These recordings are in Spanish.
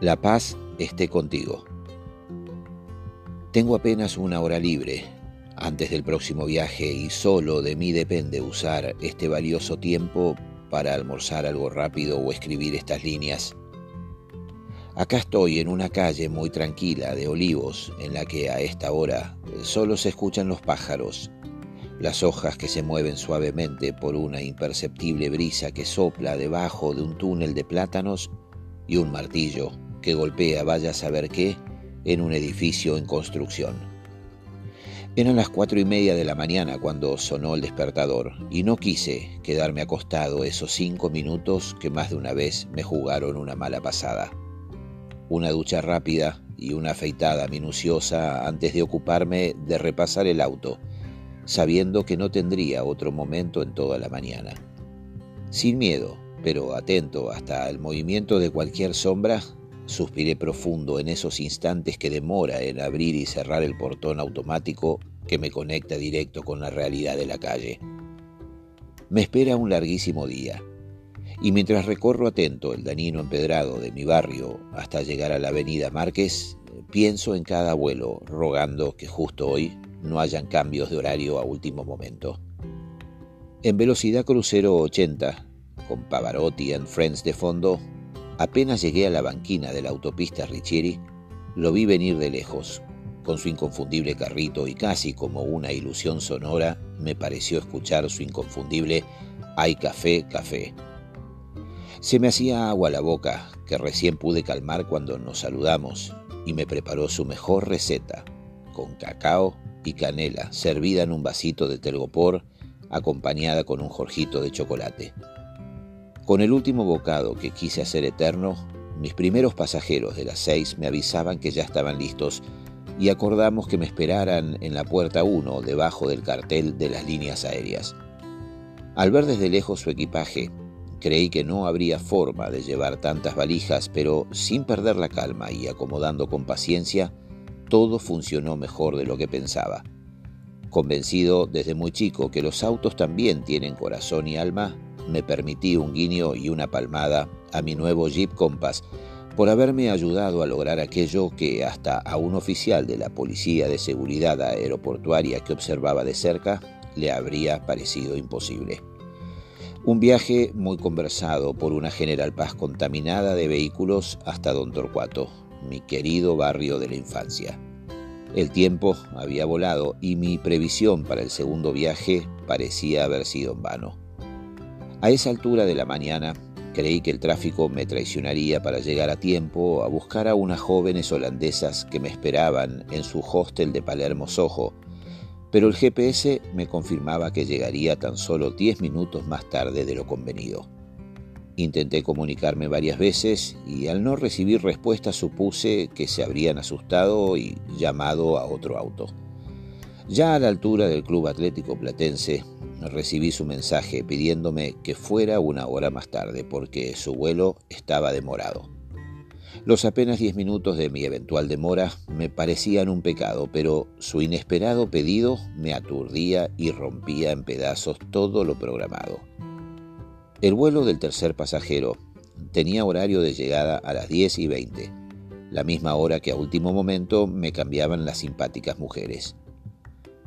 La paz esté contigo. Tengo apenas una hora libre antes del próximo viaje y solo de mí depende usar este valioso tiempo para almorzar algo rápido o escribir estas líneas. Acá estoy en una calle muy tranquila de olivos en la que a esta hora solo se escuchan los pájaros, las hojas que se mueven suavemente por una imperceptible brisa que sopla debajo de un túnel de plátanos y un martillo que golpea vaya a saber qué en un edificio en construcción. Eran las cuatro y media de la mañana cuando sonó el despertador y no quise quedarme acostado esos cinco minutos que más de una vez me jugaron una mala pasada. Una ducha rápida y una afeitada minuciosa antes de ocuparme de repasar el auto, sabiendo que no tendría otro momento en toda la mañana. Sin miedo, pero atento hasta el movimiento de cualquier sombra, Suspiré profundo en esos instantes que demora en abrir y cerrar el portón automático que me conecta directo con la realidad de la calle. Me espera un larguísimo día, y mientras recorro atento el danino empedrado de mi barrio hasta llegar a la avenida Márquez, pienso en cada vuelo, rogando que justo hoy no hayan cambios de horario a último momento. En velocidad crucero 80, con Pavarotti and Friends de fondo, Apenas llegué a la banquina de la autopista Richieri, lo vi venir de lejos. Con su inconfundible carrito y casi como una ilusión sonora, me pareció escuchar su inconfundible ¡Hay café, café! Se me hacía agua la boca, que recién pude calmar cuando nos saludamos, y me preparó su mejor receta, con cacao y canela, servida en un vasito de telgopor, acompañada con un jorjito de chocolate. Con el último bocado que quise hacer eterno, mis primeros pasajeros de las seis me avisaban que ya estaban listos y acordamos que me esperaran en la puerta 1 debajo del cartel de las líneas aéreas. Al ver desde lejos su equipaje, creí que no habría forma de llevar tantas valijas, pero sin perder la calma y acomodando con paciencia, todo funcionó mejor de lo que pensaba. Convencido desde muy chico que los autos también tienen corazón y alma, me permití un guiño y una palmada a mi nuevo Jeep Compass por haberme ayudado a lograr aquello que hasta a un oficial de la Policía de Seguridad Aeroportuaria que observaba de cerca le habría parecido imposible. Un viaje muy conversado por una General Paz contaminada de vehículos hasta Don Torcuato, mi querido barrio de la infancia. El tiempo había volado y mi previsión para el segundo viaje parecía haber sido en vano. A esa altura de la mañana creí que el tráfico me traicionaría para llegar a tiempo a buscar a unas jóvenes holandesas que me esperaban en su hostel de Palermo Soho, pero el GPS me confirmaba que llegaría tan solo 10 minutos más tarde de lo convenido. Intenté comunicarme varias veces y al no recibir respuesta supuse que se habrían asustado y llamado a otro auto. Ya a la altura del Club Atlético Platense recibí su mensaje pidiéndome que fuera una hora más tarde porque su vuelo estaba demorado. Los apenas diez minutos de mi eventual demora me parecían un pecado, pero su inesperado pedido me aturdía y rompía en pedazos todo lo programado. El vuelo del tercer pasajero tenía horario de llegada a las 10 y 20, la misma hora que a último momento me cambiaban las simpáticas mujeres.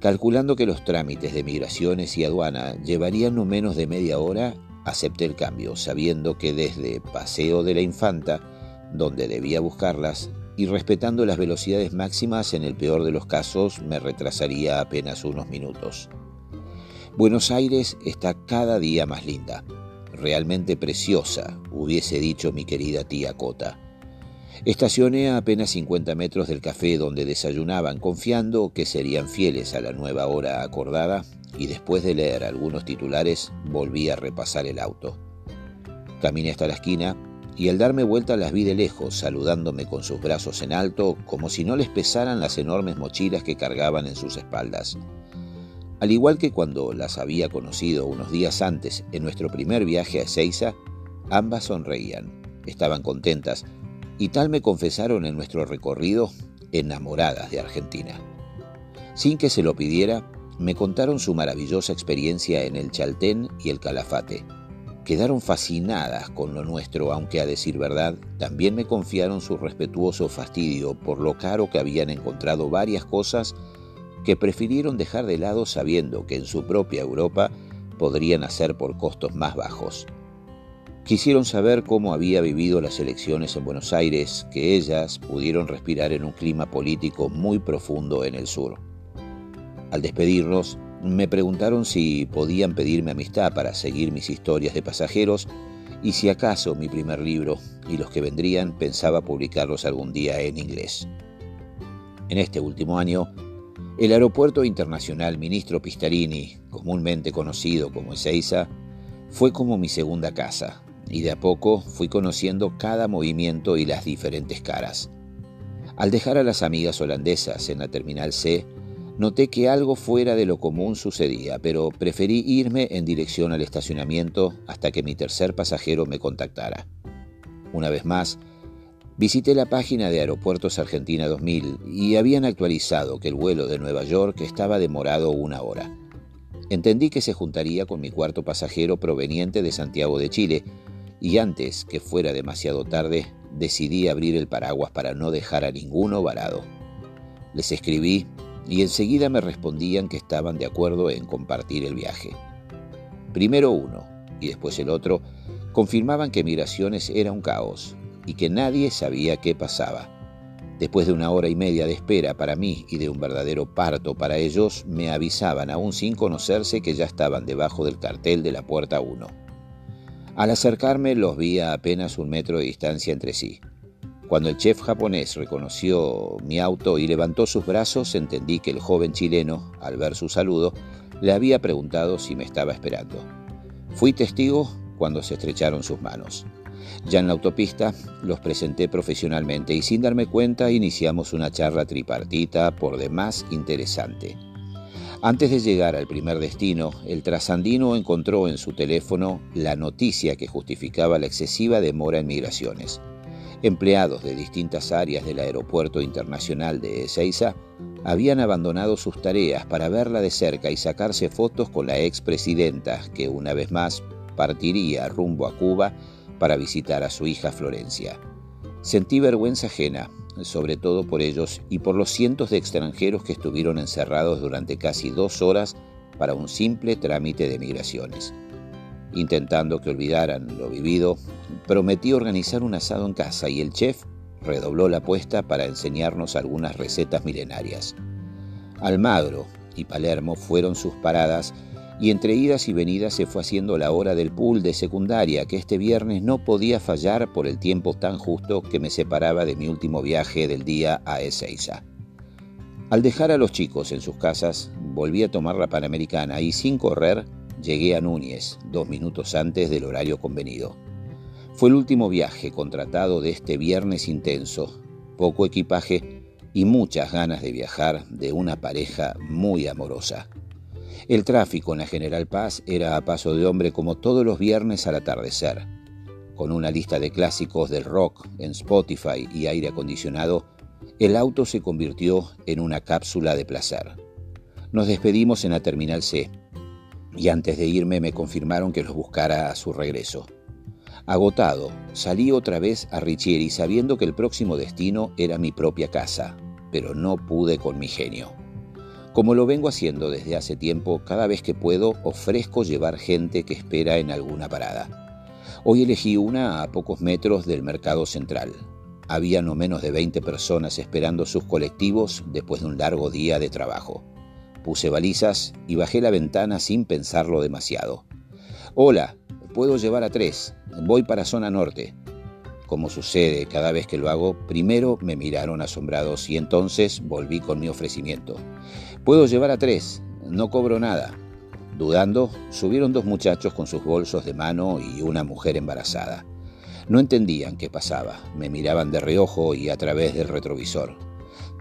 Calculando que los trámites de migraciones y aduana llevarían no menos de media hora, acepté el cambio, sabiendo que desde Paseo de la Infanta, donde debía buscarlas, y respetando las velocidades máximas, en el peor de los casos me retrasaría apenas unos minutos. Buenos Aires está cada día más linda, realmente preciosa, hubiese dicho mi querida tía Cota. Estacioné a apenas 50 metros del café donde desayunaban, confiando que serían fieles a la nueva hora acordada, y después de leer algunos titulares volví a repasar el auto. Caminé hasta la esquina y al darme vuelta las vi de lejos, saludándome con sus brazos en alto, como si no les pesaran las enormes mochilas que cargaban en sus espaldas. Al igual que cuando las había conocido unos días antes en nuestro primer viaje a Ezeiza, ambas sonreían, estaban contentas y tal me confesaron en nuestro recorrido enamoradas de Argentina. Sin que se lo pidiera, me contaron su maravillosa experiencia en el Chaltén y el Calafate, quedaron fascinadas con lo nuestro, aunque a decir verdad, también me confiaron su respetuoso fastidio por lo caro que habían encontrado varias cosas que prefirieron dejar de lado sabiendo que en su propia Europa podrían hacer por costos más bajos. Quisieron saber cómo había vivido las elecciones en Buenos Aires, que ellas pudieron respirar en un clima político muy profundo en el sur. Al despedirnos, me preguntaron si podían pedirme amistad para seguir mis historias de pasajeros y si acaso mi primer libro y los que vendrían pensaba publicarlos algún día en inglés. En este último año, el Aeropuerto Internacional Ministro Pistarini, comúnmente conocido como Ezeiza, fue como mi segunda casa, y de a poco fui conociendo cada movimiento y las diferentes caras. Al dejar a las amigas holandesas en la Terminal C, noté que algo fuera de lo común sucedía, pero preferí irme en dirección al estacionamiento hasta que mi tercer pasajero me contactara. Una vez más, visité la página de Aeropuertos Argentina 2000 y habían actualizado que el vuelo de Nueva York estaba demorado una hora. Entendí que se juntaría con mi cuarto pasajero proveniente de Santiago de Chile, y antes que fuera demasiado tarde, decidí abrir el paraguas para no dejar a ninguno varado. Les escribí y enseguida me respondían que estaban de acuerdo en compartir el viaje. Primero uno y después el otro confirmaban que Migraciones era un caos y que nadie sabía qué pasaba. Después de una hora y media de espera para mí y de un verdadero parto para ellos, me avisaban, aún sin conocerse, que ya estaban debajo del cartel de la puerta 1. Al acercarme los vi a apenas un metro de distancia entre sí. Cuando el chef japonés reconoció mi auto y levantó sus brazos, entendí que el joven chileno, al ver su saludo, le había preguntado si me estaba esperando. Fui testigo cuando se estrecharon sus manos. Ya en la autopista los presenté profesionalmente y sin darme cuenta iniciamos una charla tripartita por demás interesante. Antes de llegar al primer destino, el trasandino encontró en su teléfono la noticia que justificaba la excesiva demora en migraciones. Empleados de distintas áreas del Aeropuerto Internacional de Ezeiza habían abandonado sus tareas para verla de cerca y sacarse fotos con la expresidenta, que una vez más partiría rumbo a Cuba para visitar a su hija Florencia. Sentí vergüenza ajena, sobre todo por ellos y por los cientos de extranjeros que estuvieron encerrados durante casi dos horas para un simple trámite de migraciones. Intentando que olvidaran lo vivido, prometí organizar un asado en casa y el chef redobló la apuesta para enseñarnos algunas recetas milenarias. Almagro y Palermo fueron sus paradas y entre idas y venidas se fue haciendo la hora del pool de secundaria que este viernes no podía fallar por el tiempo tan justo que me separaba de mi último viaje del día a Ezeiza. Al dejar a los chicos en sus casas, volví a tomar la Panamericana y sin correr Llegué a Núñez dos minutos antes del horario convenido. Fue el último viaje contratado de este viernes intenso, poco equipaje y muchas ganas de viajar de una pareja muy amorosa. El tráfico en la General Paz era a paso de hombre como todos los viernes al atardecer. Con una lista de clásicos del rock en Spotify y aire acondicionado, el auto se convirtió en una cápsula de placer. Nos despedimos en la Terminal C y antes de irme me confirmaron que los buscara a su regreso. Agotado, salí otra vez a Richieri sabiendo que el próximo destino era mi propia casa, pero no pude con mi genio. Como lo vengo haciendo desde hace tiempo, cada vez que puedo ofrezco llevar gente que espera en alguna parada. Hoy elegí una a pocos metros del mercado central. Había no menos de 20 personas esperando sus colectivos después de un largo día de trabajo. Puse balizas y bajé la ventana sin pensarlo demasiado. Hola, puedo llevar a tres. Voy para zona norte. Como sucede cada vez que lo hago, primero me miraron asombrados y entonces volví con mi ofrecimiento. Puedo llevar a tres, no cobro nada. Dudando, subieron dos muchachos con sus bolsos de mano y una mujer embarazada. No entendían qué pasaba, me miraban de reojo y a través del retrovisor.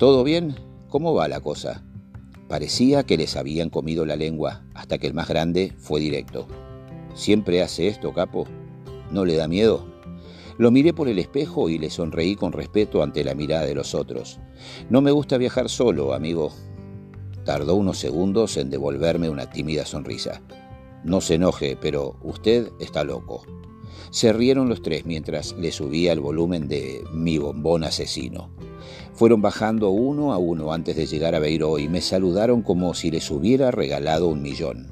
¿Todo bien? ¿Cómo va la cosa? Parecía que les habían comido la lengua hasta que el más grande fue directo. ¿Siempre hace esto, capo? ¿No le da miedo? Lo miré por el espejo y le sonreí con respeto ante la mirada de los otros. No me gusta viajar solo, amigo. Tardó unos segundos en devolverme una tímida sonrisa. No se enoje, pero usted está loco. Se rieron los tres mientras le subía el volumen de Mi bombón asesino. Fueron bajando uno a uno antes de llegar a Beiró y me saludaron como si les hubiera regalado un millón.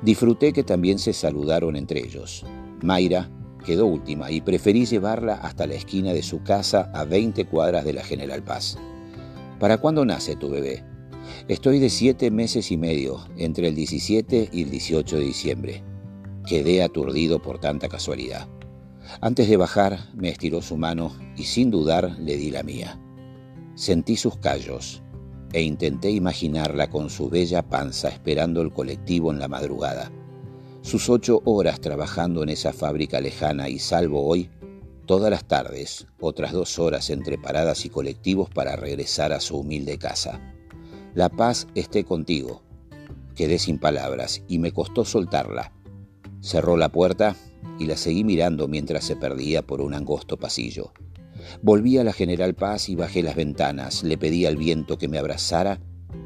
Disfruté que también se saludaron entre ellos. Mayra quedó última y preferí llevarla hasta la esquina de su casa a 20 cuadras de la General Paz. ¿Para cuándo nace tu bebé? Estoy de siete meses y medio, entre el 17 y el 18 de diciembre. Quedé aturdido por tanta casualidad. Antes de bajar, me estiró su mano y sin dudar le di la mía. Sentí sus callos e intenté imaginarla con su bella panza esperando el colectivo en la madrugada. Sus ocho horas trabajando en esa fábrica lejana y salvo hoy, todas las tardes, otras dos horas entre paradas y colectivos para regresar a su humilde casa. La paz esté contigo. Quedé sin palabras y me costó soltarla. Cerró la puerta y la seguí mirando mientras se perdía por un angosto pasillo. Volví a la General Paz y bajé las ventanas. Le pedí al viento que me abrazara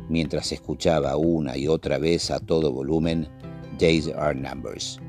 mientras escuchaba una y otra vez a todo volumen Days Are Numbers.